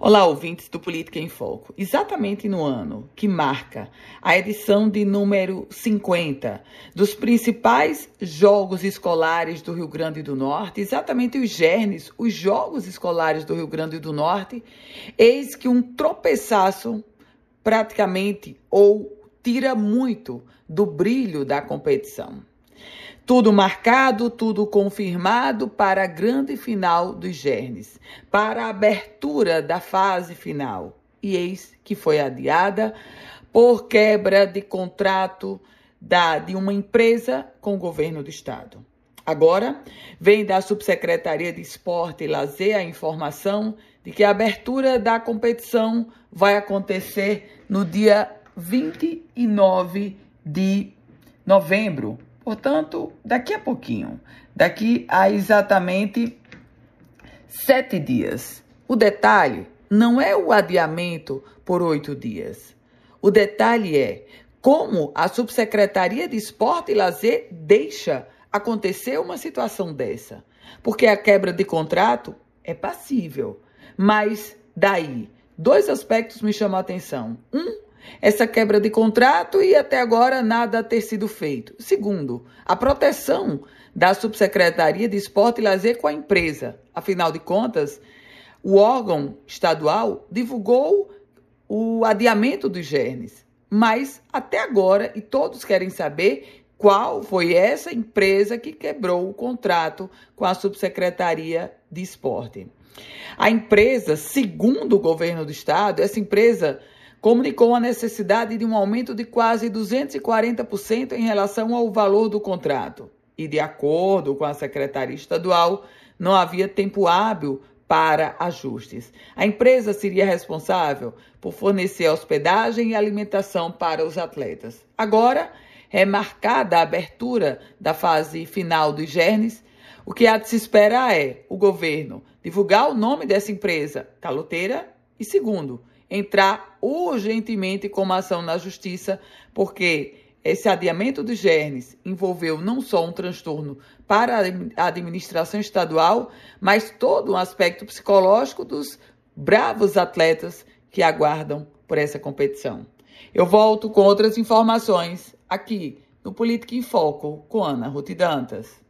Olá, ouvintes do Política em Foco. Exatamente no ano que marca a edição de número 50 dos principais jogos escolares do Rio Grande do Norte, exatamente os gernes, os jogos escolares do Rio Grande do Norte, eis que um tropeçaço praticamente ou tira muito do brilho da competição. Tudo marcado, tudo confirmado para a grande final dos Gernes, para a abertura da fase final. E eis que foi adiada por quebra de contrato da, de uma empresa com o governo do estado. Agora, vem da Subsecretaria de Esporte e Lazer a informação de que a abertura da competição vai acontecer no dia 29 de novembro, Portanto, daqui a pouquinho, daqui a exatamente sete dias. O detalhe não é o adiamento por oito dias. O detalhe é como a Subsecretaria de Esporte e Lazer deixa acontecer uma situação dessa. Porque a quebra de contrato é passível. Mas daí, dois aspectos me chamam a atenção. Um, essa quebra de contrato e até agora nada ter sido feito. Segundo, a proteção da Subsecretaria de Esporte e Lazer com a empresa. Afinal de contas, o órgão estadual divulgou o adiamento dos gernes, mas até agora, e todos querem saber qual foi essa empresa que quebrou o contrato com a Subsecretaria de Esporte. A empresa, segundo o governo do estado, essa empresa comunicou a necessidade de um aumento de quase 240% em relação ao valor do contrato. E, de acordo com a Secretaria Estadual, não havia tempo hábil para ajustes. A empresa seria responsável por fornecer hospedagem e alimentação para os atletas. Agora, é marcada a abertura da fase final dos Gernes. O que há de se esperar é o governo divulgar o nome dessa empresa caloteira e, segundo, entrar urgentemente com uma ação na justiça, porque esse adiamento dos gernes envolveu não só um transtorno para a administração estadual, mas todo um aspecto psicológico dos bravos atletas que aguardam por essa competição. Eu volto com outras informações aqui no Política em Foco com Ana Ruth Dantas.